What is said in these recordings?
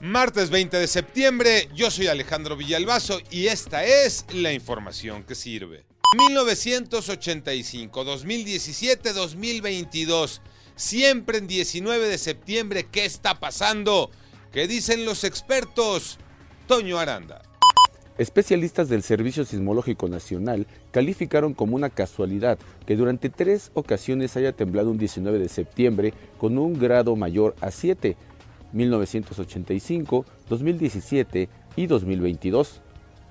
Martes 20 de septiembre, yo soy Alejandro Villalbazo y esta es la información que sirve. 1985, 2017, 2022. Siempre en 19 de septiembre, ¿qué está pasando? ¿Qué dicen los expertos? Toño Aranda. Especialistas del Servicio Sismológico Nacional calificaron como una casualidad que durante tres ocasiones haya temblado un 19 de septiembre con un grado mayor a 7 1985, 2017 y 2022.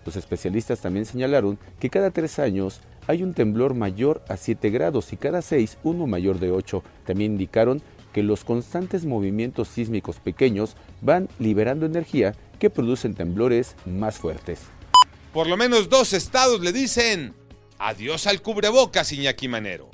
Los especialistas también señalaron que cada tres años hay un temblor mayor a 7 grados y cada seis uno mayor de 8. También indicaron que los constantes movimientos sísmicos pequeños van liberando energía que producen temblores más fuertes. Por lo menos dos estados le dicen adiós al cubrebocas, Iñaki Manero.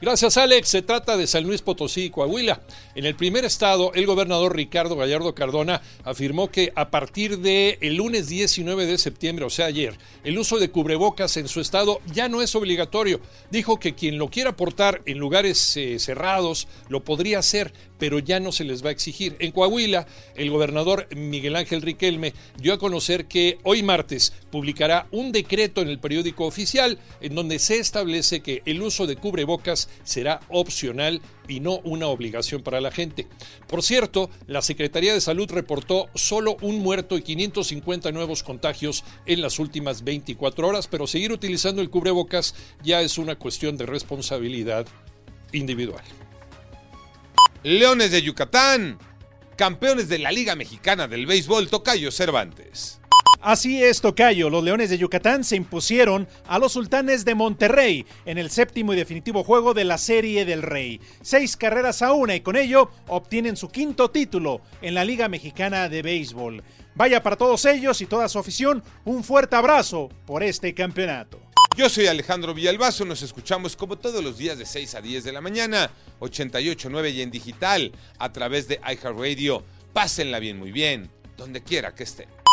Gracias, Alex. Se trata de San Luis Potosí y Coahuila. En el primer estado, el gobernador Ricardo Gallardo Cardona afirmó que a partir el lunes 19 de septiembre, o sea, ayer, el uso de cubrebocas en su estado ya no es obligatorio. Dijo que quien lo quiera portar en lugares eh, cerrados lo podría hacer, pero ya no se les va a exigir. En Coahuila, el gobernador Miguel Ángel Riquelme dio a conocer que hoy martes publicará un decreto en el periódico oficial en donde se establece que el uso de cubrebocas será opcional y no una obligación para la gente. Por cierto, la Secretaría de Salud reportó solo un muerto y 550 nuevos contagios en las últimas 24 horas, pero seguir utilizando el cubrebocas ya es una cuestión de responsabilidad individual. Leones de Yucatán, campeones de la Liga Mexicana del Béisbol Tocayo Cervantes. Así es, Tocayo. Los Leones de Yucatán se impusieron a los Sultanes de Monterrey en el séptimo y definitivo juego de la Serie del Rey. Seis carreras a una y con ello obtienen su quinto título en la Liga Mexicana de Béisbol. Vaya para todos ellos y toda su afición un fuerte abrazo por este campeonato. Yo soy Alejandro Villalbazo, nos escuchamos como todos los días de 6 a 10 de la mañana, 88.9 y en digital, a través de iHeartRadio. Pásenla bien, muy bien, donde quiera que estén.